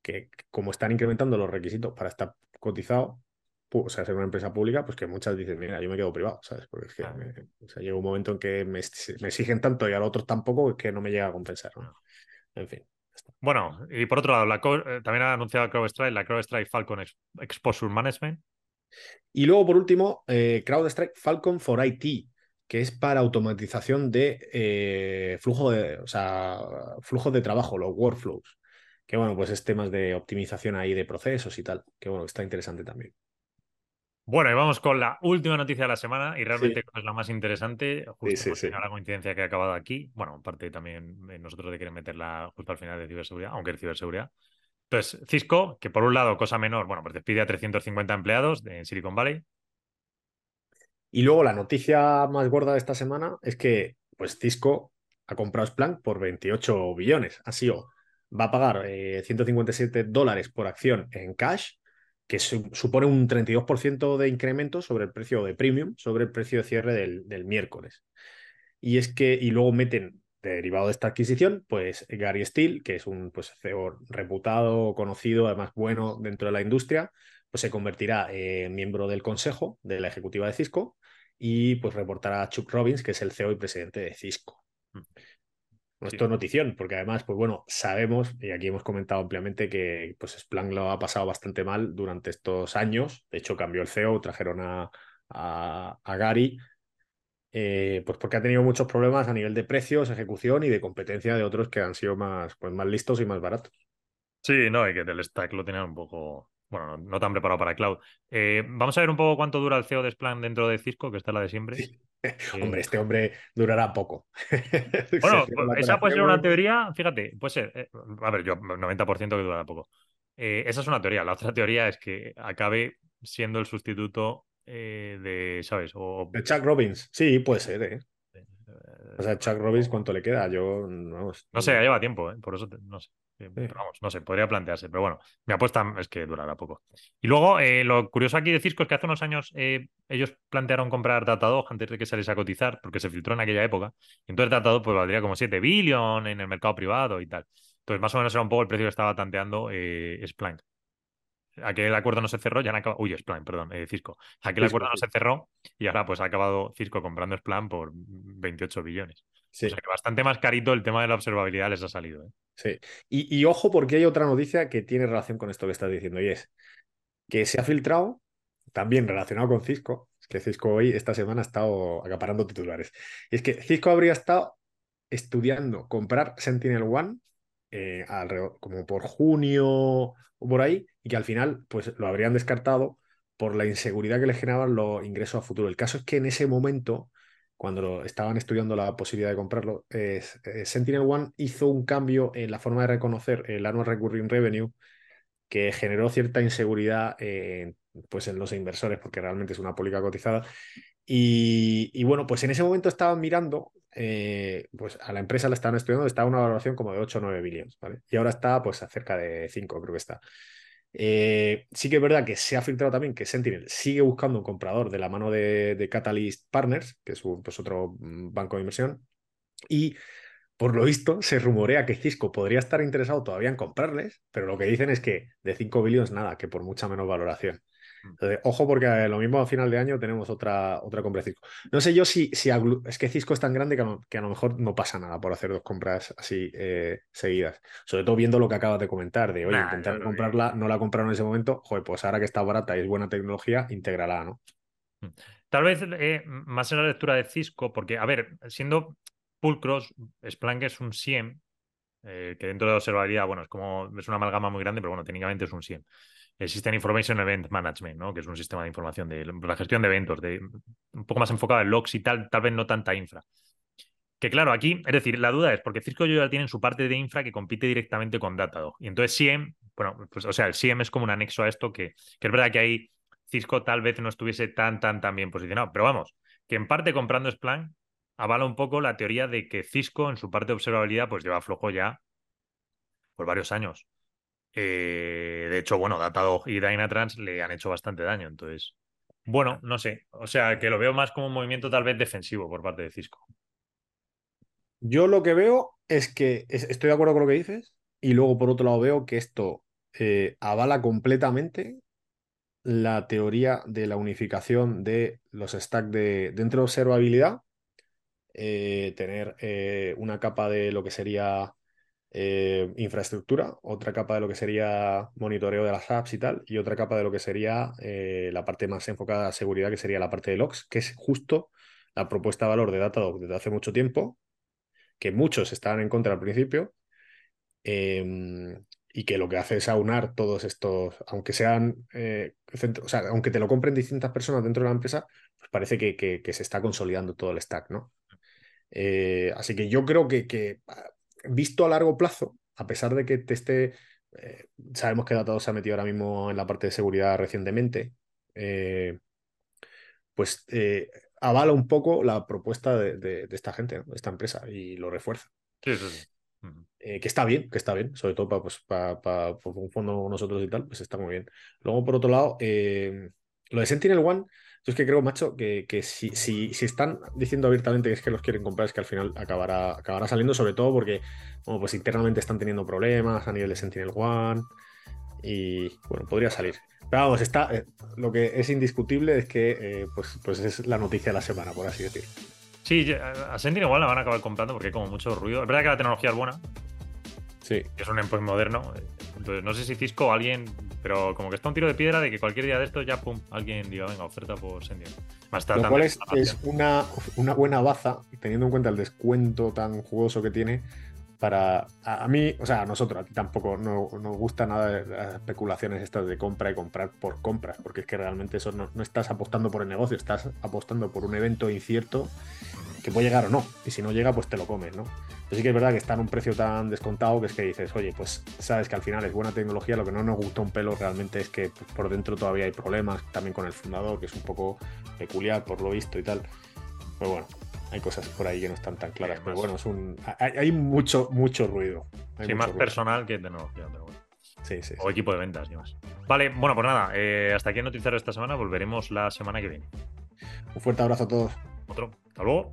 que como están incrementando los requisitos para estar cotizado, o sea, ser una empresa pública, pues que muchas dicen, mira, yo me quedo privado, ¿sabes? Porque es que o sea, llega un momento en que me, me, exigen tanto y a los otros tampoco, es que no me llega a compensar, ¿no? En fin. Bueno, y por otro lado, la, eh, también ha anunciado CrowdStrike, la CrowdStrike Falcon Exposure Management. Y luego, por último, eh, CrowdStrike Falcon for IT, que es para automatización de eh, flujo de, o sea, flujo de trabajo, los workflows. Que bueno, pues es temas de optimización ahí de procesos y tal. Que bueno, está interesante también. Bueno, y vamos con la última noticia de la semana y realmente es la más interesante, justo sí, la coincidencia que ha acabado aquí. Bueno, aparte también eh, nosotros de querer meterla justo al final de ciberseguridad, aunque es ciberseguridad. Entonces, Cisco, que por un lado, cosa menor, bueno, pues despide a 350 empleados en Silicon Valley. Y luego la noticia más gorda de esta semana es que, pues Cisco ha comprado Splunk por 28 billones. Ha sido, va a pagar 157 eh, dólares por acción en cash, que supone un 32% de incremento sobre el precio de premium, sobre el precio de cierre del, miércoles. Y es que, y luego meten derivado de esta adquisición, pues Gary Steele, que es un pues, CEO reputado, conocido, además bueno dentro de la industria, pues se convertirá en miembro del consejo de la ejecutiva de Cisco y pues reportará a Chuck Robbins, que es el CEO y presidente de Cisco. Esto es notición, porque además, pues bueno, sabemos, y aquí hemos comentado ampliamente que pues Splunk lo ha pasado bastante mal durante estos años. De hecho, cambió el CEO, trajeron a, a Gary eh, pues porque ha tenido muchos problemas a nivel de precios, ejecución y de competencia de otros que han sido más, pues más listos y más baratos. Sí, no, y que del stack lo tenían un poco, bueno, no tan preparado para cloud. Eh, vamos a ver un poco cuánto dura el CEO de Splunk dentro de Cisco, que está la de siempre. hombre, este hombre durará poco. bueno, esa puede ser una teoría, fíjate, puede ser, eh, a ver, yo 90% que durará poco. esa es una teoría. La otra teoría es que acabe siendo el sustituto eh, de, ¿sabes? O... De Chuck Robbins, sí, puede ser, ¿eh? O sea, Chuck Robbins, ¿cuánto le queda? Yo, vamos. No sé, lleva tiempo, ¿eh? Por eso, no sé. Vamos, no sé, podría plantearse, pero bueno, mi apuesta es que durará poco. Y luego, eh, lo curioso aquí de Cisco es que hace unos años ellos plantearon comprar Datadog antes de que saliese a cotizar, porque se filtró en aquella época. Entonces Datadog pues valdría como 7 billones en el mercado privado y tal. Entonces, más o menos era un poco el precio que estaba tanteando Splunk aquel acuerdo no se cerró, ya han acabado. Uy, Splan, perdón, eh, Cisco. Aquel acuerdo no se cerró y ahora pues ha acabado Cisco comprando Splan por 28 billones. O sea que bastante más carito el tema de la observabilidad les ha salido. ¿eh? Sí. Y, ojo, porque hay otra noticia que tiene relación con esto que estás diciendo, y es que se ha filtrado, también relacionado con Cisco, es que Cisco hoy, esta semana, ha estado acaparando titulares. Y es que Cisco habría estado estudiando comprar Sentinel One eh, como por junio o por ahí, y que al final pues lo habrían descartado por la inseguridad que le generaban los ingresos a futuro. El caso es que en ese momento, cuando estaban estudiando la posibilidad de comprarlo, eh, Sentinel One hizo un cambio en la forma de reconocer el annual recurring revenue que generó cierta inseguridad pues en los inversores, porque realmente es una pólica cotizada. Y, bueno, pues en ese momento estaban mirando eh, pues a la empresa la estaban estudiando, estaba una valoración como de 8 o 9 billones, ¿vale? Y ahora está pues cerca de 5, creo que está. Eh, sí que es verdad que se ha filtrado también que Sentinel sigue buscando un comprador de la mano de, Catalyst Partners, que es pues, otro mm, banco de inversión, y por lo visto se rumorea que Cisco podría estar interesado todavía en comprarles, pero lo que dicen es que de 5 billones nada, que por mucha menos valoración. Entonces, ojo, porque lo mismo a final de año tenemos otra, otra compra de Cisco. No sé yo si, si es que Cisco es tan grande que a, lo, mejor no pasa nada por hacer dos compras así eh, seguidas. Sobre todo viendo lo que acabas de comentar, de oye, intentar comprarla, no la compraron en ese momento, joder, pues ahora que está barata y es buena tecnología, intégrala, ¿no? Mm. Tal vez eh, más en la lectura de Cisco, porque, a ver, siendo pulcros, Splunk es un SIEM, eh, que dentro de la observabilidad, bueno, es como, es una amalgama muy grande, pero bueno, técnicamente es un SIEM el System Information Event Management, ¿no? que es un sistema de información de la gestión de eventos, de, un poco más enfocado en logs y tal, tal vez no tanta infra. Que claro, aquí, es decir, la duda es porque Cisco ya tienen su parte de infra que compite directamente con Datadog. Y entonces SIEM, bueno, pues o sea, el SIEM es como un anexo a esto que, que es verdad que ahí Cisco tal vez no estuviese tan, tan, tan bien posicionado. Pero vamos, que en parte comprando Splunk avala un poco la teoría de que Cisco en su parte de observabilidad pues lleva flojo ya por varios años. Eh, de hecho, bueno, Datadog y Dynatrans le han hecho bastante daño. Entonces, bueno, no sé. O sea, que lo veo más como un movimiento tal vez defensivo por parte de Cisco. Yo lo que veo es que estoy de acuerdo con lo que dices y luego por otro lado veo que esto eh, avala completamente la teoría de la unificación de los stacks de, dentro de observabilidad, eh, tener una capa de lo que sería eh, infraestructura, otra capa de lo que sería monitoreo de las apps y tal, y otra capa de lo que sería eh, la parte más enfocada a seguridad, que sería la parte de logs, que es justo la propuesta de valor de Datadog desde hace mucho tiempo, que muchos estaban en contra al principio, em, y que lo que hace es aunar todos estos, aunque sean, eh, o sea, aunque te lo compren distintas personas dentro de la empresa, pues parece que, que, se está consolidando todo el stack, ¿no? así que yo creo que, que visto a largo plazo, a pesar de que te esté, eh, sabemos que Datadog se ha metido ahora mismo en la parte de seguridad recientemente, eh, pues eh, avala un poco la propuesta de, esta gente, de esta empresa, y lo refuerza. Sí, sí, sí. Eh, que está bien, que está bien, sobre todo para, pues, para, un fondo nosotros y tal, pues está muy bien. Luego, por otro lado, lo de Sentinel One, yo es que creo, macho, que, que si, si, si, están diciendo abiertamente que es que los quieren comprar, es que al final acabará, acabará saliendo, sobre todo porque bueno, pues internamente están teniendo problemas a nivel de Sentinel One y bueno, podría salir. Pero vamos, está, eh, lo que es indiscutible es que pues, pues es la noticia de la semana, por así decirlo. Sí, a Sentinel igual la van a acabar comprando porque hay como mucho ruido. Es verdad que la tecnología es buena. Sí. Que es un endpoint moderno. Entonces, no sé si Cisco o alguien, pero como que está un tiro de piedra de que cualquier día de esto ya, pum, alguien diga, venga, oferta por Sentinel. Más Lo cual es, una, una buena baza, teniendo en cuenta el descuento tan jugoso que tiene, para a, mí, o sea, a nosotros, a ti tampoco no, nos gusta nada las especulaciones estas de compra y comprar por compras, porque es que realmente eso no, estás apostando por el negocio, estás apostando por un evento incierto que puede llegar o no, y si no llega, pues te lo comes, ¿no? Pero sí que es verdad que está en un precio tan descontado que es que dices, oye, pues sabes que al final es buena tecnología, lo que no nos gusta un pelo realmente es que por dentro todavía hay problemas, también con el fundador, que es un poco peculiar por lo visto y tal. Pero bueno, hay cosas por ahí que no están tan claras. pero bueno, es un, hay, mucho, mucho ruido. sí, más personal que tecnología, pero bueno. Sí, sí, o equipo de ventas y más. Vale, bueno, pues nada, eh, hasta aquí el noticiero esta semana. Volveremos la semana que viene. Un fuerte abrazo a todos. Otro. Hasta luego.